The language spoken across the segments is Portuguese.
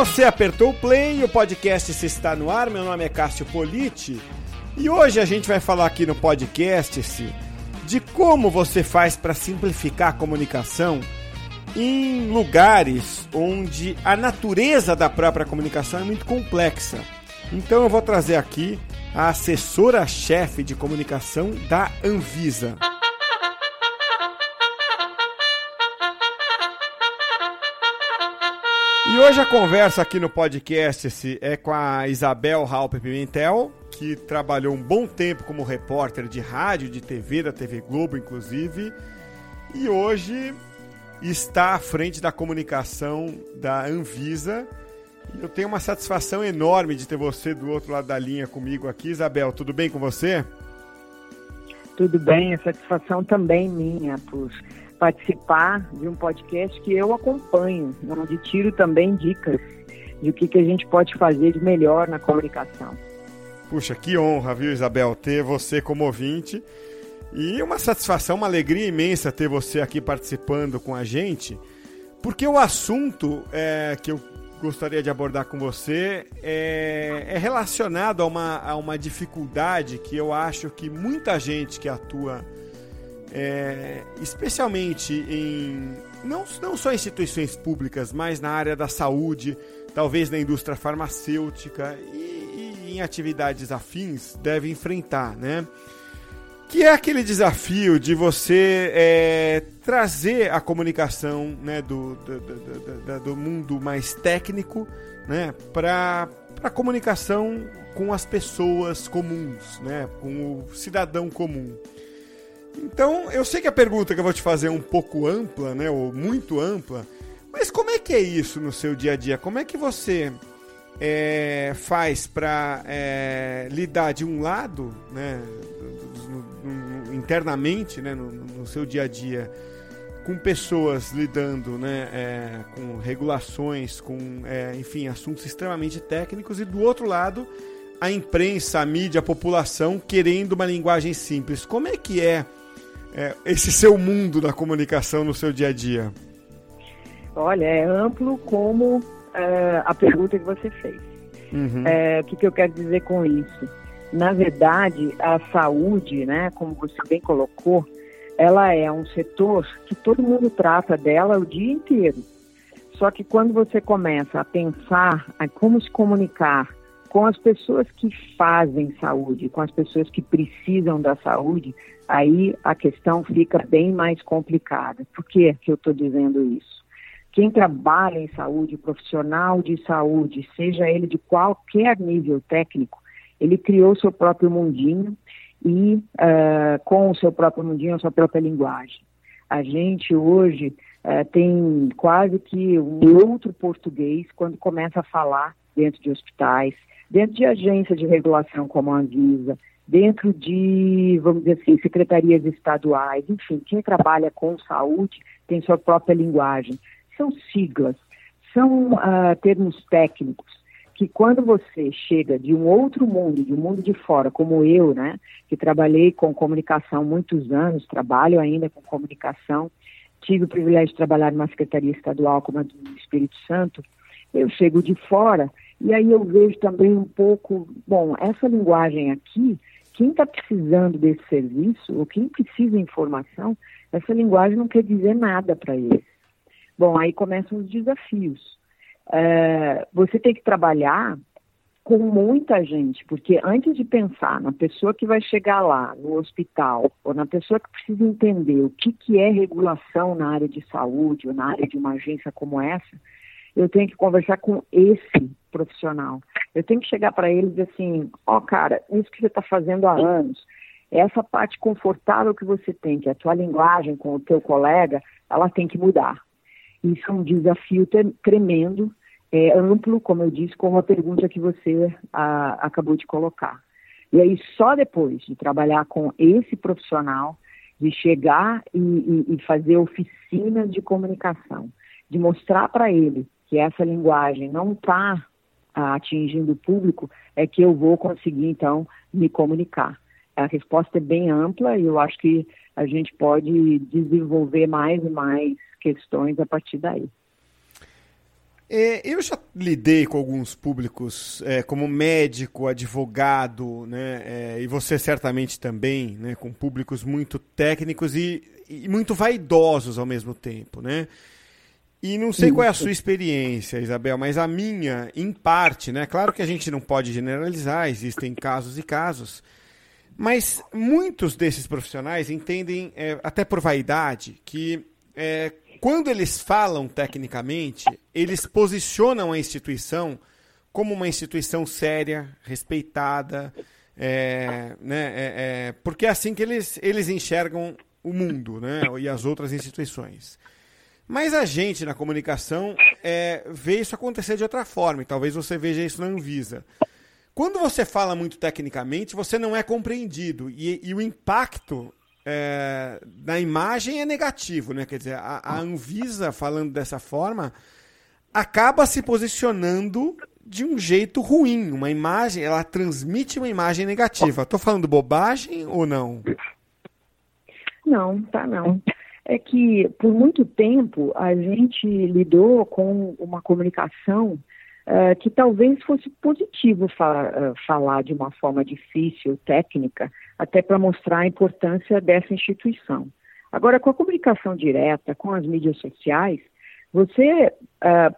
Você apertou o play, o podcast se está no ar. Meu nome é Cássio Politi e hoje a gente vai falar aqui no podcast -se de como você faz para simplificar a comunicação em lugares onde a natureza da própria comunicação é muito complexa. Então eu vou trazer aqui a assessora-chefe de comunicação da Anvisa. E hoje a conversa aqui no podcast é com a Isabel Halpe Pimentel, que trabalhou um bom tempo como repórter de rádio, de TV, da TV Globo, inclusive, e hoje está à frente da comunicação da Anvisa. Eu tenho uma satisfação enorme de ter você do outro lado da linha comigo aqui. Isabel, tudo bem com você? Tudo bem, a satisfação também minha por participar de um podcast que eu acompanho, onde tiro também dicas de o que, que a gente pode fazer de melhor na comunicação. Puxa, que honra, viu, Isabel, ter você como ouvinte. E uma satisfação, uma alegria imensa ter você aqui participando com a gente, porque o assunto é, que eu gostaria de abordar com você é, é relacionado a uma, a uma dificuldade que eu acho que muita gente que atua é, especialmente em não, não só instituições públicas, mas na área da saúde, talvez na indústria farmacêutica e, e em atividades afins, deve enfrentar, né? Que é aquele desafio de você é, trazer a comunicação né, do, do, do, do mundo mais técnico né, para a comunicação com as pessoas comuns, né, com o cidadão comum. Então, eu sei que a pergunta que eu vou te fazer é um pouco ampla, né, ou muito ampla, mas como é que é isso no seu dia a dia? Como é que você é, faz para é, lidar de um lado, né, internamente, né, no, no, seu dia a dia, com pessoas lidando, né, é, com regulações, com, é, enfim, assuntos extremamente técnicos, e do outro lado, a imprensa, a mídia, a população querendo uma linguagem simples. Como é que é é, esse seu mundo da comunicação no seu dia a dia? Olha, é amplo como é, a pergunta que você fez. Uhum. É, o que, que eu quero dizer com isso? Na verdade, a saúde, né, como você bem colocou, ela é um setor que todo mundo trata dela o dia inteiro. Só que quando você começa a pensar em como se comunicar com as pessoas que fazem saúde, com as pessoas que precisam da saúde, aí a questão fica bem mais complicada. Por que, que eu estou dizendo isso? Quem trabalha em saúde, profissional de saúde, seja ele de qualquer nível técnico, ele criou seu próprio mundinho e uh, com o seu próprio mundinho, a sua própria linguagem. A gente hoje uh, tem quase que um outro português quando começa a falar dentro de hospitais, dentro de agências de regulação como a Anvisa, dentro de, vamos dizer assim, secretarias estaduais, enfim, quem trabalha com saúde tem sua própria linguagem. São siglas, são uh, termos técnicos que quando você chega de um outro mundo, de um mundo de fora, como eu, né, que trabalhei com comunicação muitos anos, trabalho ainda com comunicação, tive o privilégio de trabalhar numa secretaria estadual como a do Espírito Santo, eu chego de fora e aí eu vejo também um pouco, bom, essa linguagem aqui, quem está precisando desse serviço, ou quem precisa de informação, essa linguagem não quer dizer nada para eles. Bom, aí começam os desafios. É, você tem que trabalhar com muita gente, porque antes de pensar na pessoa que vai chegar lá no hospital, ou na pessoa que precisa entender o que, que é regulação na área de saúde ou na área de uma agência como essa, eu tenho que conversar com esse profissional. Eu tenho que chegar para ele e dizer assim, ó oh, cara, isso que você está fazendo há anos, essa parte confortável que você tem, que é a tua linguagem com o teu colega, ela tem que mudar. Isso é um desafio tremendo, é, amplo, como eu disse, como a pergunta que você a, acabou de colocar. E aí, só depois de trabalhar com esse profissional, de chegar e, e, e fazer oficina de comunicação, de mostrar para ele que essa linguagem não está ah, atingindo o público, é que eu vou conseguir, então, me comunicar. A resposta é bem ampla e eu acho que a gente pode desenvolver mais e mais questões a partir daí. É, eu já lidei com alguns públicos é, como médico, advogado, né, é, e você certamente também, né, com públicos muito técnicos e, e, muito vaidosos ao mesmo tempo, né? E não sei qual é a sua experiência, Isabel, mas a minha, em parte, né? Claro que a gente não pode generalizar, existem casos e casos, mas muitos desses profissionais entendem, é, até por vaidade, que é, quando eles falam tecnicamente, eles posicionam a instituição como uma instituição séria, respeitada, é, né, é, é, porque é assim que eles, eles enxergam o mundo né, e as outras instituições. Mas a gente na comunicação é, vê isso acontecer de outra forma, e talvez você veja isso na Anvisa. Quando você fala muito tecnicamente, você não é compreendido, e, e o impacto é, na imagem é negativo, né? Quer dizer, a, a, Anvisa, falando dessa forma, acaba se posicionando de um jeito ruim. Uma imagem, ela transmite uma imagem negativa. Estou falando bobagem ou não? Não, tá não. É que por muito tempo a gente lidou com uma comunicação uh, que talvez fosse positivo fa uh, falar de uma forma difícil, técnica, até para mostrar a importância dessa instituição. Agora, com a comunicação direta, com as mídias sociais, você uh,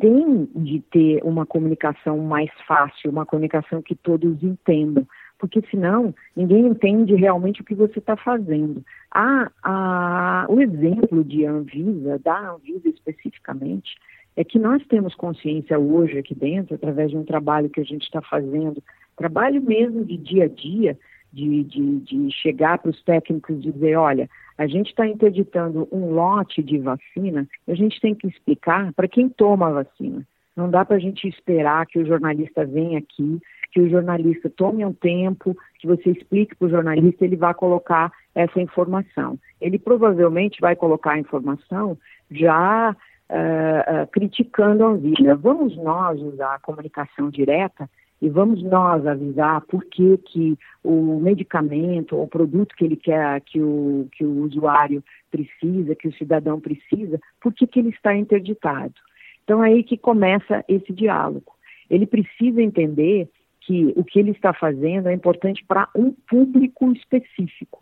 tem de ter uma comunicação mais fácil, uma comunicação que todos entendam, porque senão ninguém entende realmente o que você está fazendo. Ah, ah, o exemplo de Anvisa, da Anvisa especificamente, é que nós temos consciência hoje aqui dentro, através de um trabalho que a gente está fazendo, trabalho mesmo de dia a dia, de, de, de chegar para os técnicos e dizer, olha, a gente está interditando um lote de vacina, a gente tem que explicar para quem toma a vacina. Não dá para a gente esperar que o jornalista venha aqui, que o jornalista tome um tempo, que você explique para o jornalista, ele vai colocar essa informação. Ele provavelmente vai colocar a informação já uh, uh, criticando a Anvisa. Vamos nós usar a comunicação direta e vamos nós avisar por que, que o medicamento ou o produto que ele quer, que o, que o usuário precisa, que o cidadão precisa, por que, que ele está interditado. Então, é aí que começa esse diálogo. Ele precisa entender que o que ele está fazendo é importante para um público específico.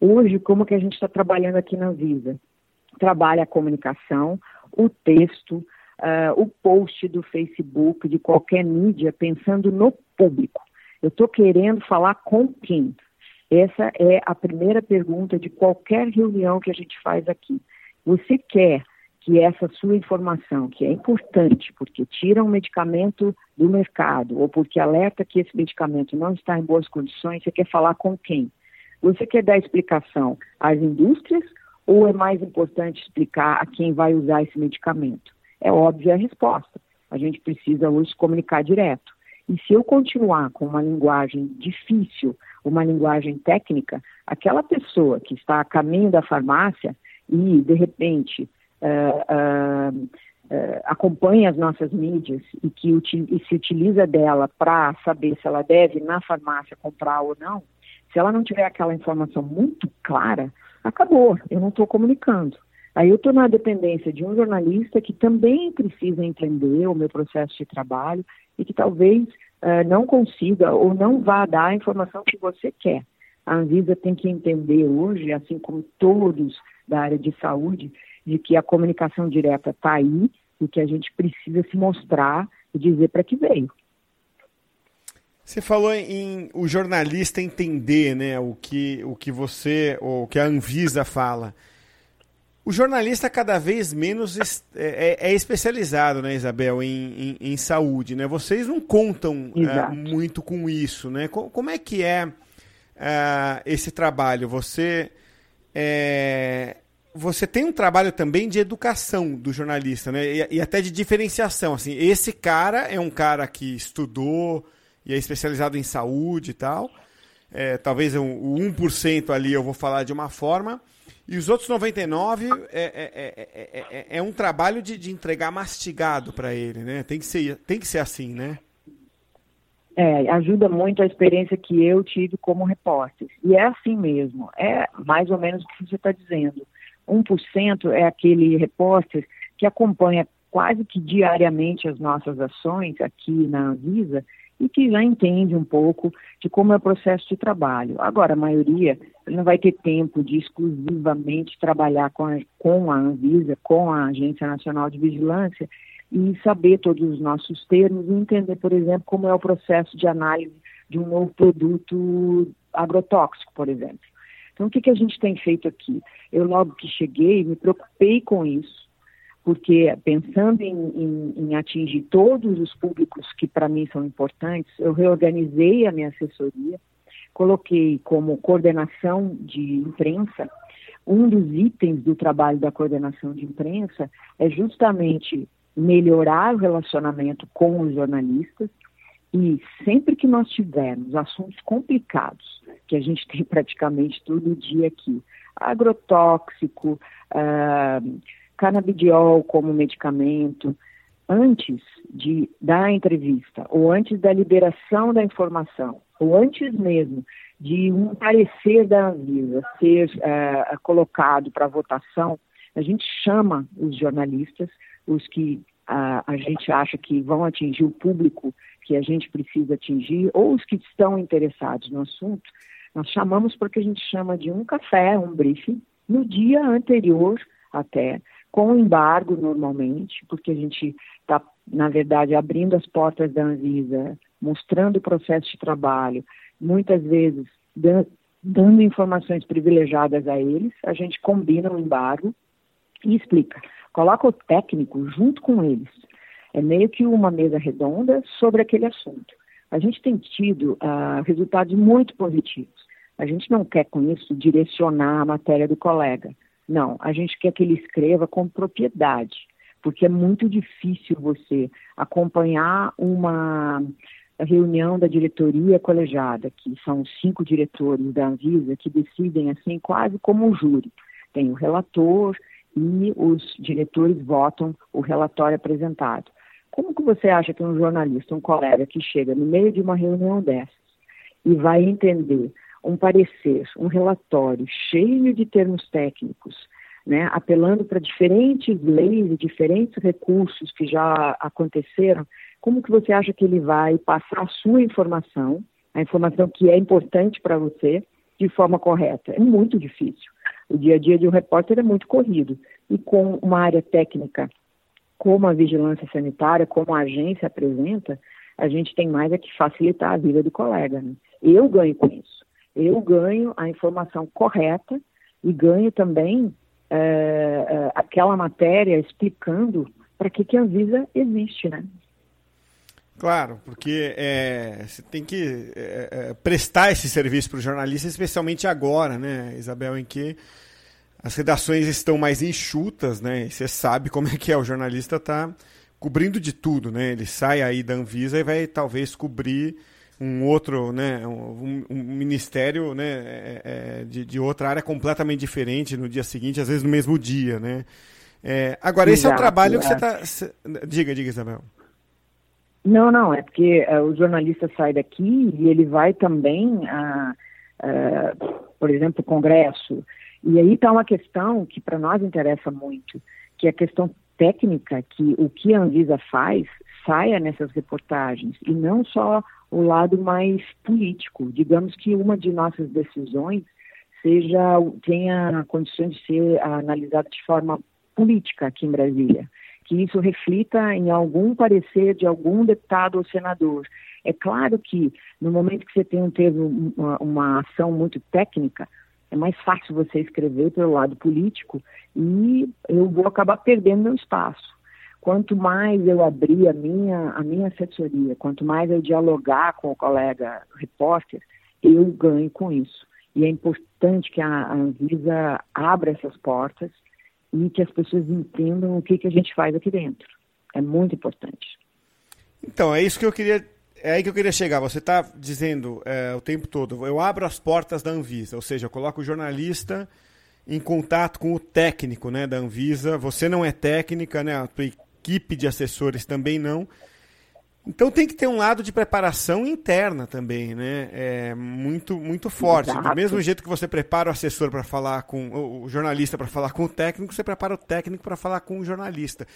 Hoje, como que a gente está trabalhando aqui na Visa? Trabalha a comunicação, o texto, uh, o post do Facebook, de qualquer mídia, pensando no público. Eu estou querendo falar com quem? Essa é a primeira pergunta de qualquer reunião que a gente faz aqui. Você quer que essa sua informação, que é importante, porque tira um medicamento do mercado, ou porque alerta que esse medicamento não está em boas condições, você quer falar com quem? Você quer dar explicação às indústrias ou é mais importante explicar a quem vai usar esse medicamento? É óbvia a resposta. A gente precisa hoje comunicar direto. E se eu continuar com uma linguagem difícil, uma linguagem técnica, aquela pessoa que está a caminho da farmácia e, de repente, uh, uh, acompanha as nossas mídias e que e se utiliza dela para saber se ela deve na farmácia comprar ou não, se ela não tiver aquela informação muito clara, acabou, eu não estou comunicando. Aí eu estou na dependência de um jornalista que também precisa entender o meu processo de trabalho e que talvez uh, não consiga ou não vá dar a informação que você quer. A Anvisa tem que entender hoje, assim como todos da área de saúde, de que a comunicação direta está aí e que a gente precisa se mostrar e dizer para que veio. Você falou em o jornalista entender né, o, que, o que você, o que a Anvisa fala. O jornalista cada vez menos é, é, é especializado, né, Isabel, em, em, em, saúde, né? Vocês não contam uh, muito com isso, né? Como, como é que é uh, esse trabalho? Você é, você tem um trabalho também de educação do jornalista, né? E, e, até de diferenciação, assim. Esse cara é um cara que estudou e é especializado em saúde e tal. É, talvez um, o 1% ali eu vou falar de uma forma e os outros 99 é, é, é, é um trabalho de, de entregar mastigado para ele, né? Tem que, ser, tem que ser assim, né? É, ajuda muito a experiência que eu tive como repórter. E é assim mesmo, é mais ou menos o que você está dizendo. 1% é aquele repórter que acompanha quase que diariamente as nossas ações aqui na Anvisa e que já entende um pouco de como é o processo de trabalho. Agora, a maioria não vai ter tempo de exclusivamente trabalhar com a, com a Anvisa, com a Agência Nacional de Vigilância e saber todos os nossos termos e entender, por exemplo, como é o processo de análise de um novo produto agrotóxico, por exemplo. Então, o que, que a gente tem feito aqui? Eu, logo que cheguei, me preocupei com isso, porque pensando em, em, em atingir todos os públicos que para mim são importantes, eu reorganizei a minha assessoria, coloquei como coordenação de imprensa. Um dos itens do trabalho da coordenação de imprensa é justamente melhorar o relacionamento com os jornalistas e sempre que nós tivermos assuntos complicados, que a gente tem praticamente todo dia aqui, agrotóxico, uh, canabidiol como medicamento, antes de da entrevista ou antes da liberação da informação ou antes mesmo de um parecer da Anvisa ser uh, colocado para votação, a gente chama os jornalistas, os que uh, a gente acha que vão atingir o público que a gente precisa atingir ou os que estão interessados no assunto, nós chamamos porque a gente chama de um café, um briefing, no dia anterior até com embargo normalmente, porque a gente está, na verdade, abrindo as portas da Anvisa, mostrando o processo de trabalho, muitas vezes dando informações privilegiadas a eles, a gente combina o embargo e explica. Coloca o técnico junto com eles. É meio que uma mesa redonda sobre aquele assunto. A gente tem tido uh, resultados muito positivos. A gente não quer com isso direcionar a matéria do colega. Não, a gente quer que ele escreva com propriedade, porque é muito difícil você acompanhar uma reunião da diretoria colegiada, que são cinco diretores da Anvisa que decidem assim quase como um júri. Tem o relator e os diretores votam o relatório apresentado. Como que você acha que um jornalista, um colega que chega no meio de uma reunião dessas e vai entender um parecer, um relatório cheio de termos técnicos, né, apelando para diferentes leis e diferentes recursos que já aconteceram, como que você acha que ele vai passar a sua informação, a informação que é importante para você, de forma correta? É muito difícil. O dia a dia de um repórter é muito corrido. E com uma área técnica como a vigilância sanitária, como a agência apresenta, a gente tem mais é que facilitar a vida do colega. Né? Eu ganho com isso eu ganho a informação correta e ganho também é, é, aquela matéria explicando para que, que a Anvisa existe, né? Claro, porque é, você tem que é, é prestar esse serviço para o jornalista, especialmente agora, né, Isabel, em que as redações estão mais enxutas, né? E você sabe como é que é, o jornalista está cobrindo de tudo, né? Ele sai aí da Anvisa e vai talvez cobrir um outro, né, um, um ministério, né, é, é, de, de, outra área completamente diferente no dia seguinte, às vezes no mesmo dia, né. É, agora, Exato, esse é o trabalho que você está... É. Diga, diga, Isabel. Não, não, é porque uh, o jornalista sai daqui e ele vai também, a, por exemplo, o Congresso, e aí está uma questão que para nós interessa muito, que é a questão técnica, que o que a Anvisa faz saia nessas reportagens, e não só o lado mais político. Digamos que uma de nossas decisões seja tenha condições de ser analisada de forma política aqui em Brasília, que isso reflita em algum parecer de algum deputado ou senador. É claro que no momento que você tem um termo, uma, uma ação muito técnica, é mais fácil você escrever pelo lado político e eu vou acabar perdendo meu espaço. Quanto mais eu abrir a minha, a minha assessoria, quanto mais eu dialogar com o colega repórter, eu ganho com isso. E é importante que a Anvisa abra essas portas e que as pessoas entendam o que, que a gente faz aqui dentro. É muito importante. Então, é isso que eu queria. É aí que eu queria chegar. Você está dizendo é, o tempo todo, eu abro as portas da Anvisa, ou seja, eu coloco o jornalista em contato com o técnico né, da Anvisa. Você não é técnica, né? A tua equipe de assessores também não. Então tem que ter um lado de preparação interna também, né? É muito muito forte. Exato. Do mesmo jeito que você prepara o assessor para falar com o jornalista para falar com o técnico, você prepara o técnico para falar com o jornalista.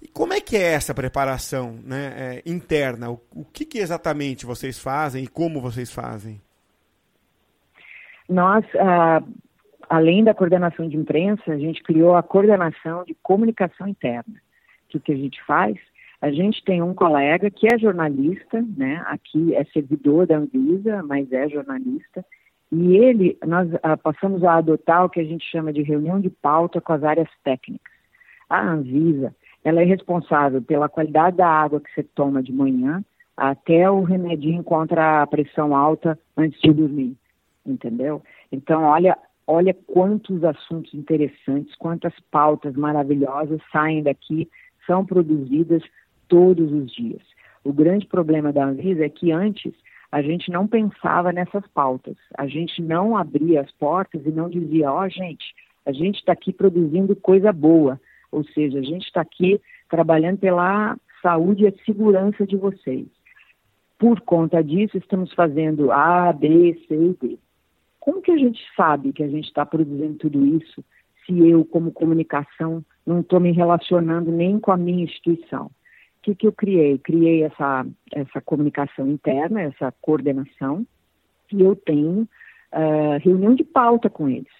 E como é que é essa preparação né, é, interna? O, o que, que, exatamente vocês fazem e como vocês fazem? Nós, ah, além da coordenação de imprensa, a gente criou a coordenação de comunicação interna. Que o que a gente faz? A gente tem um colega que é jornalista, né? Aqui é servidor da Anvisa, mas é jornalista. E ele, nós ah, passamos a adotar o que a gente chama de reunião de pauta com as áreas técnicas. A Anvisa, ela é responsável pela qualidade da água que você toma de manhã, até o remedinho contra a pressão alta antes de dormir, entendeu? Então, olha, olha quantos assuntos interessantes, quantas pautas maravilhosas saem daqui, são produzidas todos os dias. O grande problema da Anvisa é que antes a gente não pensava nessas pautas, a gente não abria as portas e não dizia, ó oh, gente, a gente está aqui produzindo coisa boa, ou seja, a gente está aqui trabalhando pela saúde e a segurança de vocês. Por conta disso, estamos fazendo A, B, C e D. Como que a gente sabe que a gente está produzindo tudo isso se eu, como comunicação, não estou me relacionando nem com a minha instituição? O que, que eu criei? Criei essa, essa comunicação interna, essa coordenação, e eu tenho uh, reunião de pauta com eles.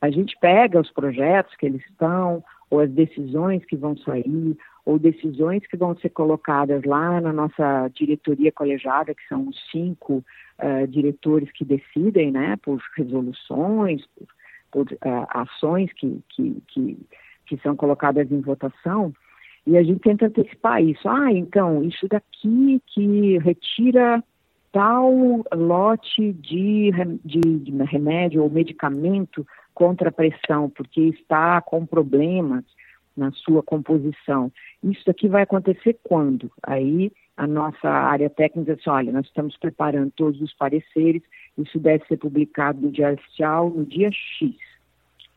A gente pega os projetos que eles estão, ou as decisões que vão sair, ou decisões que vão ser colocadas lá na nossa diretoria colegiada, que são os cinco uh, diretores que decidem, né, por resoluções, por, por uh, ações que, que, que, que são colocadas em votação, e a gente tenta antecipar isso. Ah, então, isso daqui que retira tal lote de, de, de remédio ou medicamento contra a pressão, porque está com problemas na sua composição. Isso aqui vai acontecer quando? Aí a nossa área técnica diz assim, olha, nós estamos preparando todos os pareceres, isso deve ser publicado no Diário Oficial no dia X.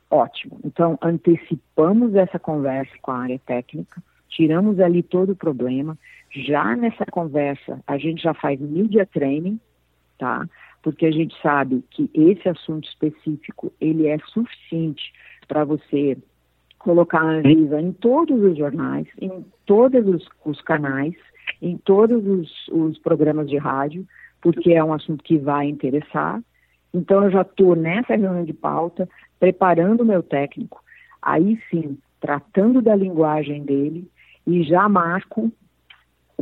Ótimo. Então, antecipamos essa conversa com a área técnica, tiramos ali todo o problema. Já nessa conversa, a gente já faz media training, tá? Porque a gente sabe que esse assunto específico, ele é suficiente para você colocar a Anvisa em todos os jornais, em todos os, os canais, em todos os, os, programas de rádio, porque é um assunto que vai interessar. Então, eu já estou nessa reunião de pauta, preparando o meu técnico, aí sim, tratando da linguagem dele e já marco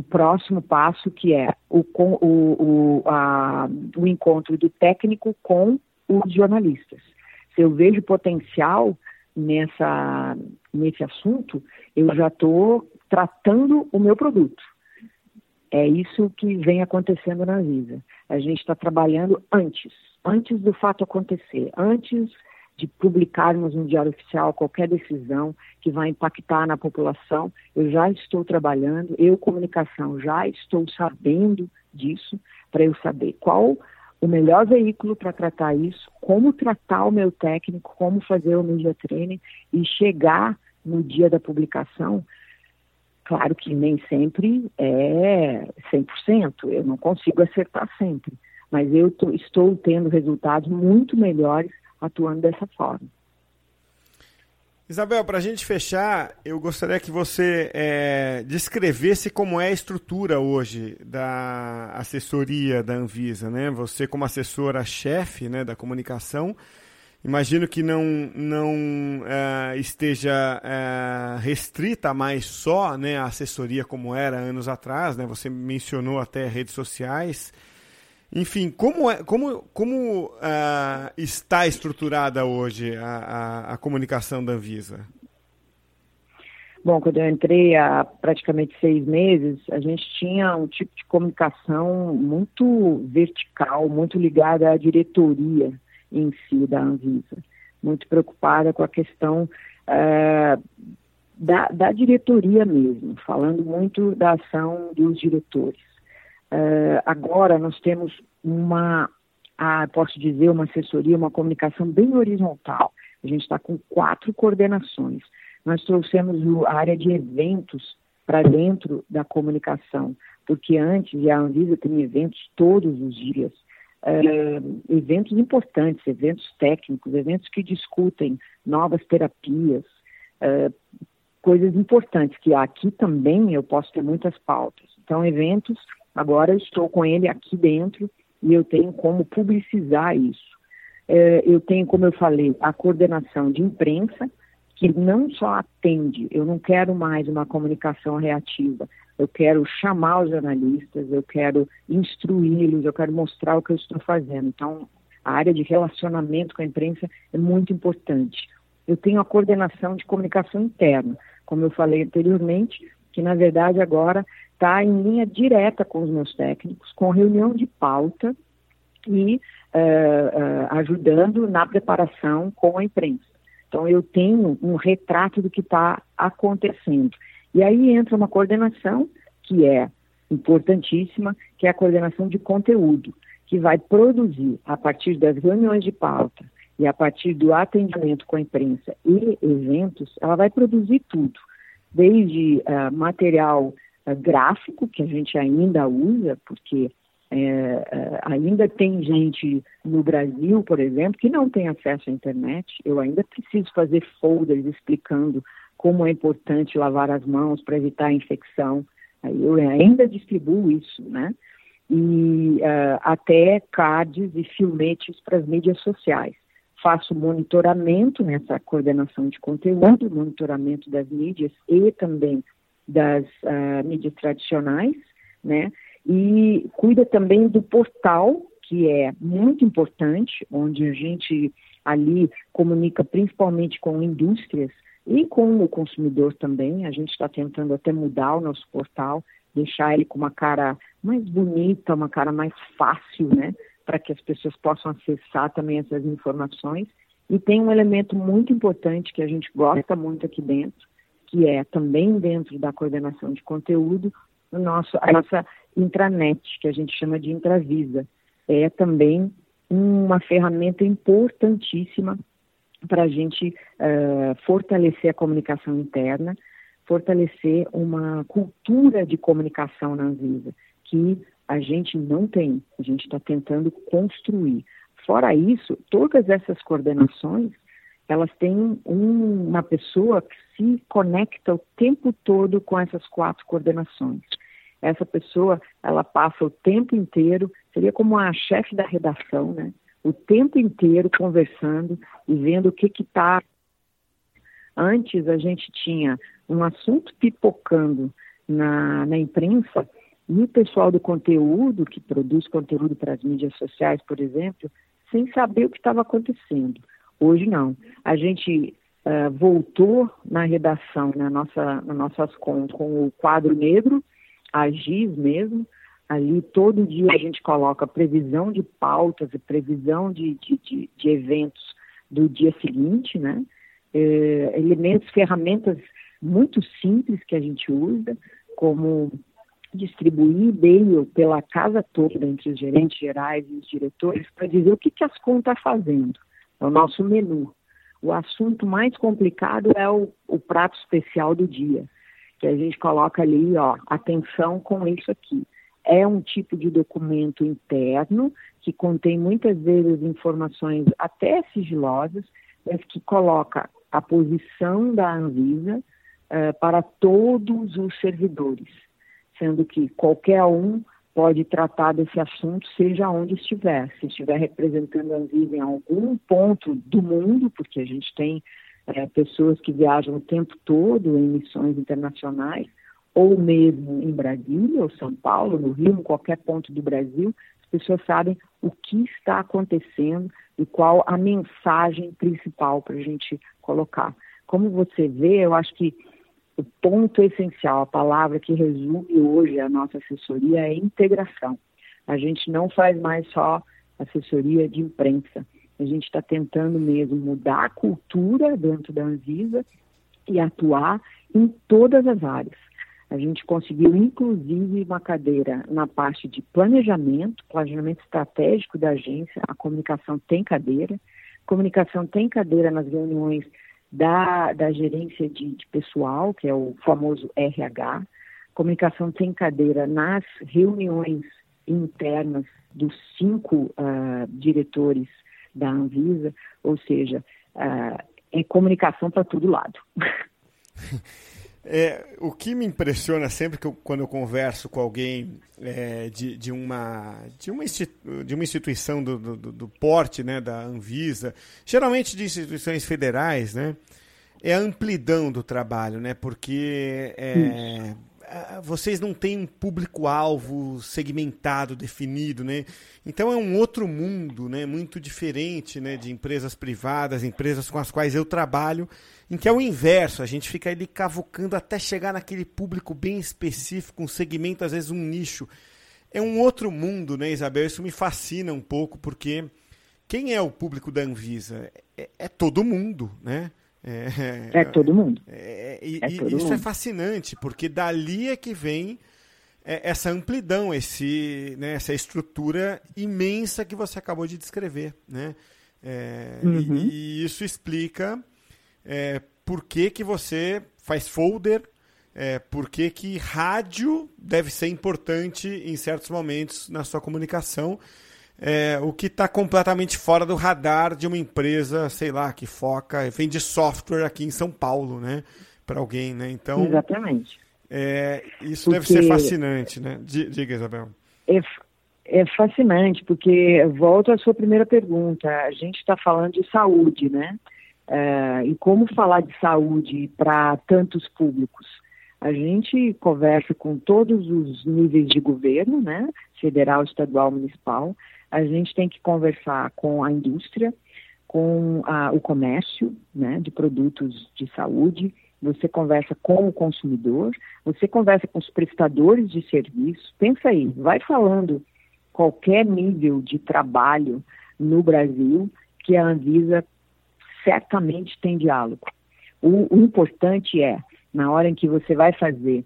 próximo passo, que é o, o, o, a, o encontro do técnico com os jornalistas. Se eu vejo potencial, nessa, nesse assunto, eu já estou tratando o meu produto. É isso que vem acontecendo na Visa. A gente está trabalhando antes, antes do fato acontecer, antes de publicarmos no Diário Oficial qualquer decisão que vai impactar na população. Eu já estou trabalhando, eu, comunicação, já estou sabendo disso, para eu saber qual o melhor veículo para tratar isso, como tratar o meu técnico, como fazer o media training e chegar no dia da publicação. Claro que nem sempre é 100%, eu não consigo acertar sempre, mas eu estou tendo resultados muito melhores atuando dessa forma. Isabel, para a gente fechar, eu gostaria que você é, descrevesse como é a estrutura hoje da assessoria da Anvisa, né? Você como assessora-chefe né, da comunicação, imagino que não, não é, esteja é, restrita mais só né, a assessoria como era anos atrás, né? Você mencionou até redes sociais, enfim, como, é, como, como uh, está estruturada hoje a, a, a, comunicação da Anvisa? Bom, quando eu entrei há praticamente seis meses, a gente tinha um tipo de comunicação muito vertical, muito ligada à diretoria em si da Anvisa, muito preocupada com a questão uh, da, da diretoria mesmo, falando muito da ação dos diretores. Uh, agora nós temos uma, a, posso dizer, uma assessoria, uma comunicação bem horizontal. A gente está com quatro coordenações. Nós trouxemos a área de eventos para dentro da comunicação, porque antes a Anvisa tem eventos todos os dias, uh, eventos importantes, eventos técnicos, eventos que discutem novas terapias, uh, coisas importantes, que aqui também eu posso ter muitas pautas. Então, eventos, agora estou com ele aqui dentro e eu tenho como publicizar isso. É, eu tenho, como eu falei, a coordenação de imprensa, que não só atende, eu não quero mais uma comunicação reativa, eu quero chamar os jornalistas, eu quero instruí-los, eu quero mostrar o que eu estou fazendo. Então, a área de relacionamento com a imprensa é muito importante. Eu tenho a coordenação de comunicação interna, como eu falei anteriormente, que na verdade agora está em linha direta com os meus técnicos, com reunião de pauta e uh, uh, ajudando na preparação com a imprensa. Então eu tenho um retrato do que está acontecendo. E aí entra uma coordenação que é importantíssima, que é a coordenação de conteúdo que vai produzir, a partir das reuniões de pauta e a partir do atendimento com a imprensa e eventos, ela vai produzir tudo, desde uh, material gráfico, que a gente ainda usa, porque é, ainda tem gente no Brasil, por exemplo, que não tem acesso à internet. Eu ainda preciso fazer folders explicando como é importante lavar as mãos para evitar a infecção. Eu ainda distribuo isso, né? e uh, até cards e filmetes para as mídias sociais. Faço monitoramento nessa coordenação de conteúdo, monitoramento das mídias e também das uh, mídias tradicionais, né? E cuida também do portal, que é muito importante, onde a gente ali comunica principalmente com indústrias e com o consumidor também. A gente está tentando até mudar o nosso portal deixar ele com uma cara mais bonita, uma cara mais fácil, né? Para que as pessoas possam acessar também essas informações. E tem um elemento muito importante que a gente gosta muito aqui dentro, que é também dentro da coordenação de conteúdo, o nosso, a nossa intranet, que a gente chama de intravisa. É também uma ferramenta importantíssima para a gente uh, fortalecer a comunicação interna, fortalecer uma cultura de comunicação na Anvisa, que a gente não tem, a gente está tentando construir. Fora isso, todas essas coordenações, elas têm um, uma pessoa que se conecta o tempo todo com essas quatro coordenações. Essa pessoa, ela passa o tempo inteiro, seria como a chefe da redação, né? O tempo inteiro conversando e vendo o que está Antes a gente tinha um assunto pipocando na, na imprensa e o pessoal do conteúdo, que produz conteúdo para as mídias sociais, por exemplo, sem saber o que estava acontecendo. Hoje não. A gente uh, voltou na redação, na nossa, nas nossas contas, com o quadro negro, a GIS mesmo. Ali todo dia a gente coloca previsão de pautas e previsão de, de, de, de eventos do dia seguinte, né? eh, elementos, ferramentas muito simples que a gente usa, como distribuir e-mail pela casa toda, entre os gerentes gerais e os diretores, para dizer o que, que as contas estão tá fazendo. É o nosso menu. O assunto mais complicado é o, o prato especial do dia, que a gente coloca ali, ó, atenção com isso aqui. É um tipo de documento interno que contém muitas vezes informações até sigilosas, mas que coloca a posição da Anvisa uh, para todos os servidores, sendo que qualquer um pode tratar desse assunto, seja onde estiver. Se estiver representando a Anvisa em algum ponto do mundo, porque a gente tem é, pessoas que viajam o tempo todo em missões internacionais, ou mesmo em Brasília, ou São Paulo, no Rio, em qualquer ponto do Brasil, as pessoas sabem o que está acontecendo e qual a mensagem principal para a gente colocar. Como você vê, eu acho que o ponto essencial, a palavra que resume hoje a nossa assessoria é integração. A gente não faz mais só assessoria de imprensa. A gente está tentando mesmo mudar a cultura dentro da Anvisa e atuar em todas as áreas. A gente conseguiu, inclusive, uma cadeira na parte de planejamento, planejamento estratégico da agência, a comunicação tem cadeira, comunicação tem cadeira nas reuniões da, da gerência de, de pessoal, que é o famoso RH, comunicação tem cadeira nas reuniões internas dos cinco uh, diretores da Anvisa, ou seja, uh, é comunicação para todo lado. É, o que me impressiona sempre que eu, quando eu converso com alguém é, de, de, uma, de, uma de uma instituição do, do, do, porte né, da Anvisa, geralmente de instituições federais, né, é a amplidão do trabalho, né, porque é, vocês não têm um público-alvo segmentado, definido, né? Então é um outro mundo, né? Muito diferente, né? De empresas privadas, empresas com as quais eu trabalho, em que é o inverso, a gente fica ali cavucando até chegar naquele público bem específico, um segmento, às vezes um nicho. É um outro mundo, né, Isabel? Isso me fascina um pouco, porque quem é o público da Anvisa? É, é todo mundo, né? É, é todo mundo. É, e, é todo isso é mundo. é fascinante, porque dali é que vem é, essa amplidão, esse, né, essa estrutura imensa que você acabou de descrever. Né? Uhum. e, e, isso explica é, por que, que você faz folder, é, por que, que rádio deve ser importante em certos momentos na sua comunicação, é, o que está completamente fora do radar de uma empresa, sei lá, que foca, vende software aqui em São Paulo, né? Para alguém, né? Então, Exatamente. É, isso porque... deve ser fascinante, né? Diga, Isabel. É, é fascinante, porque volto à sua primeira pergunta. A gente está falando de saúde, né? É, e como falar de saúde para tantos públicos? A gente conversa com todos os níveis de governo, né? Federal, estadual, municipal. A gente tem que conversar com a indústria, com a, o comércio, né? De produtos de saúde. Você conversa com o consumidor. Você conversa com os prestadores de serviço. Pensa aí, vai falando qualquer nível de trabalho no Brasil que a Anvisa certamente tem diálogo. O, o importante é, na hora em que você vai fazer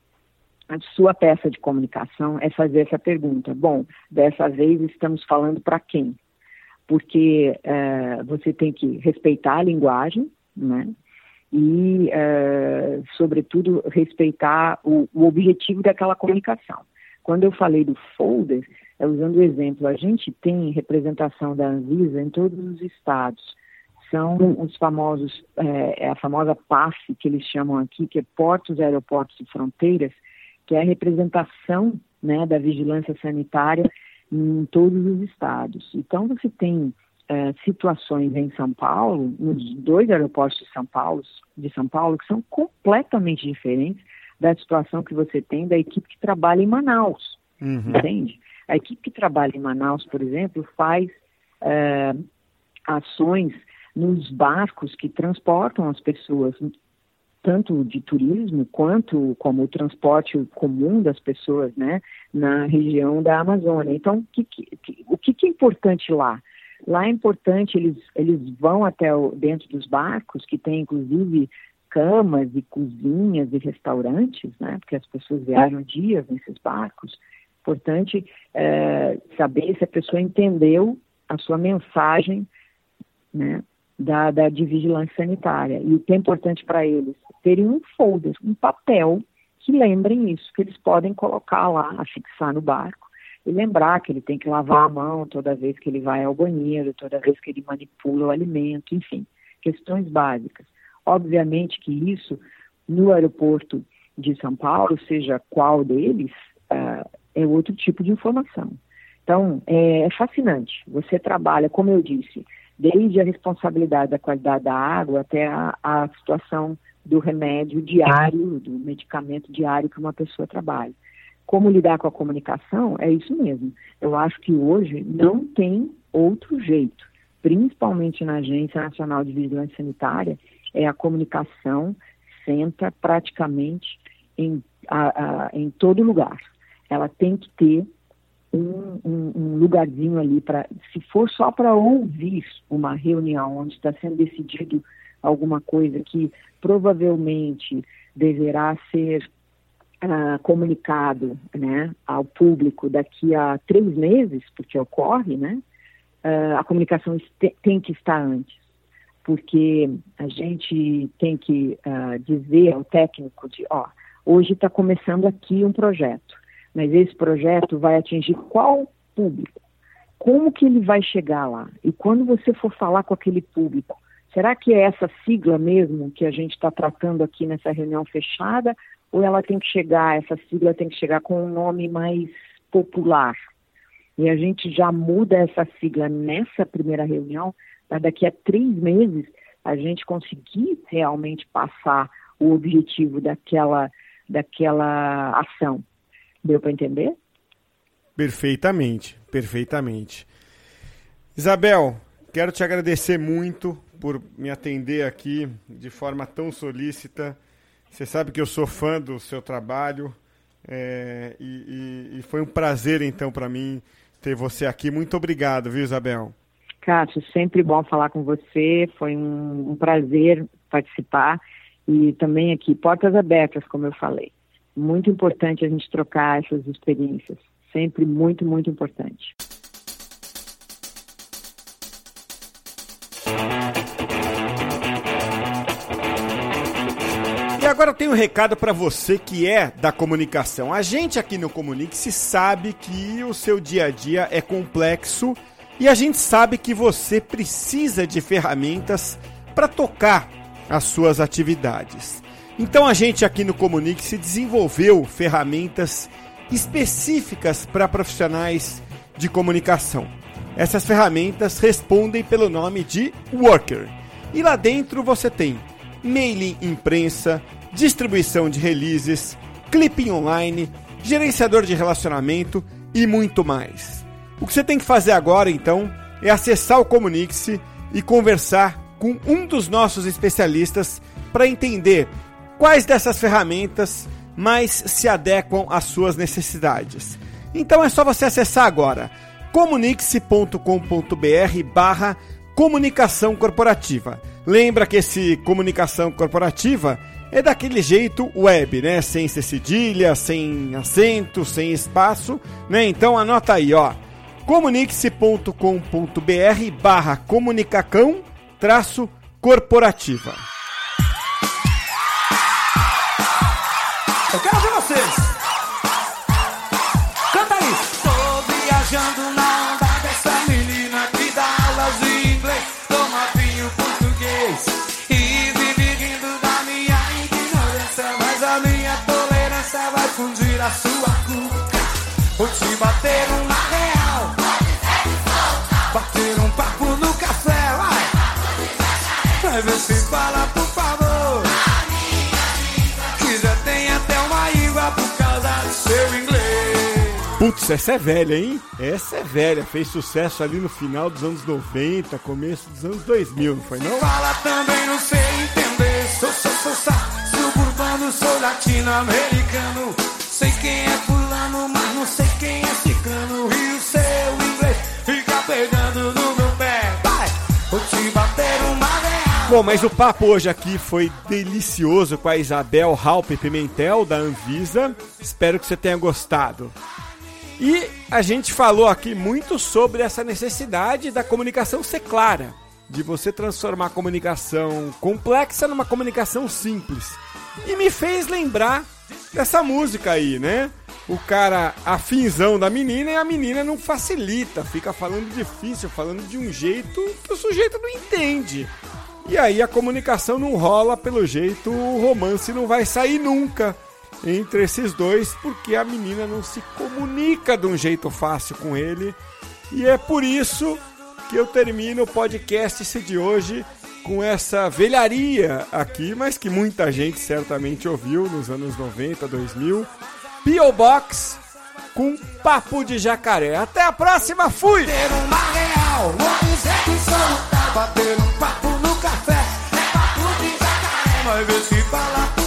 a sua peça de comunicação, é fazer essa pergunta. Bom, dessa vez estamos falando para quem? Porque uh, você tem que respeitar a linguagem, né? E, uh, sobretudo, respeitar o, o, objetivo daquela comunicação. Quando eu falei do folder, é usando o exemplo, a gente tem representação da Anvisa em todos os estados são os famosos, é, é, a famosa PAF, que eles chamam aqui, que é Portos, Aeroportos e Fronteiras, que é a representação né, da vigilância sanitária em todos os estados. Então, você tem é, situações em São Paulo, nos dois aeroportos de São Paulo, de São Paulo, que são completamente diferentes da situação que você tem da equipe que trabalha em Manaus, uhum. entende? A equipe que trabalha em Manaus, por exemplo, faz é, ações nos barcos que transportam as pessoas, tanto de turismo quanto como o transporte comum das pessoas, né, na região da Amazônia. Então, que, que, o que, que é importante lá? Lá é importante, eles, eles vão até o, dentro dos barcos, que tem inclusive camas e cozinhas e restaurantes, né, porque as pessoas viajam dias nesses barcos. Importante é, saber se a pessoa entendeu a sua mensagem né, da, da, de vigilância sanitária. E o que é importante para eles? Terem um folder, um papel que lembrem isso, que eles podem colocar lá, afixar no barco, e lembrar que ele tem que lavar a mão toda vez que ele vai ao banheiro, toda vez que ele manipula o alimento, enfim, questões básicas. Obviamente que isso, no aeroporto de São Paulo, seja qual deles, uh, é outro tipo de informação. Então, é, é fascinante. Você trabalha, como eu disse, desde a responsabilidade da qualidade da água até a, a situação do remédio diário, do medicamento diário que uma pessoa trabalha. Como lidar com a comunicação? É isso mesmo. Eu acho que hoje não tem outro jeito, principalmente na Agência Nacional de Vigilância Sanitária, é a comunicação senta praticamente em, a, a, em todo lugar. Ela tem que ter um, um, um lugarzinho ali para, se for só para ouvir uma reunião onde está sendo decidido alguma coisa que provavelmente deverá ser uh, comunicado né, ao público daqui a três meses, porque ocorre, né, uh, a comunicação tem que estar antes, porque a gente tem que uh, dizer ao técnico de, ó, hoje está começando aqui um projeto mas esse projeto vai atingir qual público? Como que ele vai chegar lá? E quando você for falar com aquele público, será que é essa sigla mesmo que a gente está tratando aqui nessa reunião fechada? Ou ela tem que chegar, essa sigla tem que chegar com um nome mais popular? E a gente já muda essa sigla nessa primeira reunião, para daqui a três meses a gente conseguir realmente passar o objetivo daquela, daquela ação. Deu para entender? Perfeitamente, perfeitamente. Isabel, quero te agradecer muito por me atender aqui de forma tão solícita. Você sabe que eu sou fã do seu trabalho é, e, e, e, foi um prazer então para mim ter você aqui. Muito obrigado, viu, Isabel? Cássio, sempre bom falar com você. Foi um, um prazer participar e também aqui portas abertas, como eu falei. Muito importante a gente trocar essas experiências. Sempre muito, muito importante. agora tenho um recado para você que é da comunicação. A gente aqui no Comunique-se sabe que o seu dia a dia é complexo e a gente sabe que você precisa de ferramentas para tocar as suas atividades. Então a gente aqui no Comunique-se desenvolveu ferramentas específicas para profissionais de comunicação. Essas ferramentas respondem pelo nome de Worker. E lá dentro você tem mailing imprensa, distribuição de releases, clipping online, gerenciador de relacionamento e muito mais. O que você tem que fazer agora, então, é acessar o Comunique-se e conversar com um dos nossos especialistas para entender quais dessas ferramentas mais se adequam às suas necessidades. Então é só você acessar agora comunique-se.com.br barra comunicação corporativa. Lembra que esse comunicação corporativa é daquele jeito web, né? Sem cedilha, sem acento, sem espaço, né? Então anota aí, ó. comunique-se.com.br barra comunicacão traço corporativa. Eu quero ver vocês. Canta aí. Tô viajando na onda dessa menina que dá aulas de inglês, toma vinho português e vai fundir a sua cuca. Vou te bater uma real. Bater um papo no café, vai. Vai ver se fala, por Putz, essa é velha, hein? Essa é velha. Fez sucesso ali no final dos anos 90, começo dos anos 2000, não foi não? Fala também, não sei entender. Sou, sou, sou, sou suburbano, sou latino-americano. Sei quem é fulano, mas não sei quem é ciclano. E o seu inglês fica pegando no meu pé. Vai, vou te bater uma real. Bom, mas o papo hoje aqui foi delicioso com a Isabel Halpe Pimentel, da Anvisa. Espero que você tenha gostado. E a gente falou aqui muito sobre essa necessidade da comunicação ser clara de você transformar a comunicação complexa numa comunicação simples. E me fez lembrar dessa música aí, né? O cara afinzão da menina e a menina não facilita, fica falando difícil, falando de um jeito que o sujeito não entende. E aí a comunicação não rola, pelo jeito o romance não vai sair nunca entre esses dois, porque a menina não se comunica de um jeito fácil com ele. E é por isso que eu termino o podcast de hoje com essa velharia aqui, mas que muita gente certamente ouviu nos anos 90, 2000. P.O. Box com Papo de Jacaré. Até a próxima, fui! Papo no café, é vai ver se fala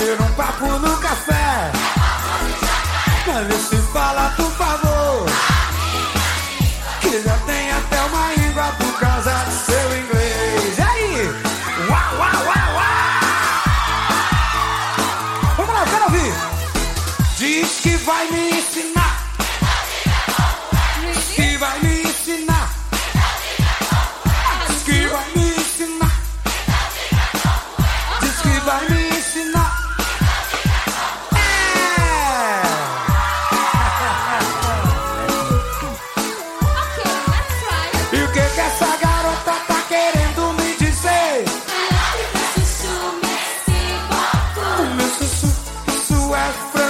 Que já tem até uma íngua por causa do seu friend.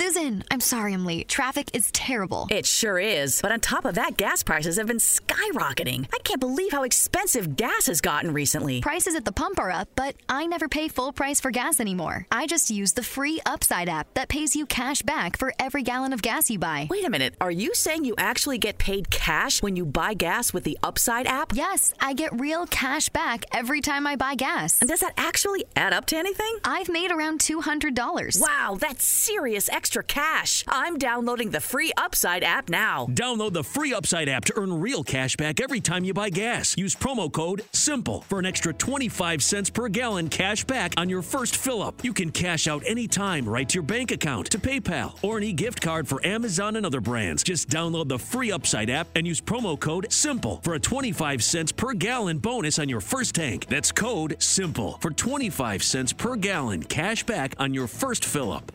Susan, I'm sorry I'm late. Traffic is terrible. It sure is. But on top of that, gas prices have been skyrocketing. I can't believe how expensive gas has gotten recently. Prices at the pump are up, but I never pay full price for gas anymore. I just use the free Upside app that pays you cash back for every gallon of gas you buy. Wait a minute. Are you saying you actually get paid cash when you buy gas with the Upside app? Yes, I get real cash back every time I buy gas. And does that actually add up to anything? I've made around $200. Wow, that's serious extra extra cash. I'm downloading the free Upside app now. Download the free Upside app to earn real cash back every time you buy gas. Use promo code SIMPLE for an extra 25 cents per gallon cash back on your first fill up. You can cash out anytime right to your bank account, to PayPal, or an e gift card for Amazon and other brands. Just download the free Upside app and use promo code SIMPLE for a 25 cents per gallon bonus on your first tank. That's code SIMPLE for 25 cents per gallon cash back on your first fill up.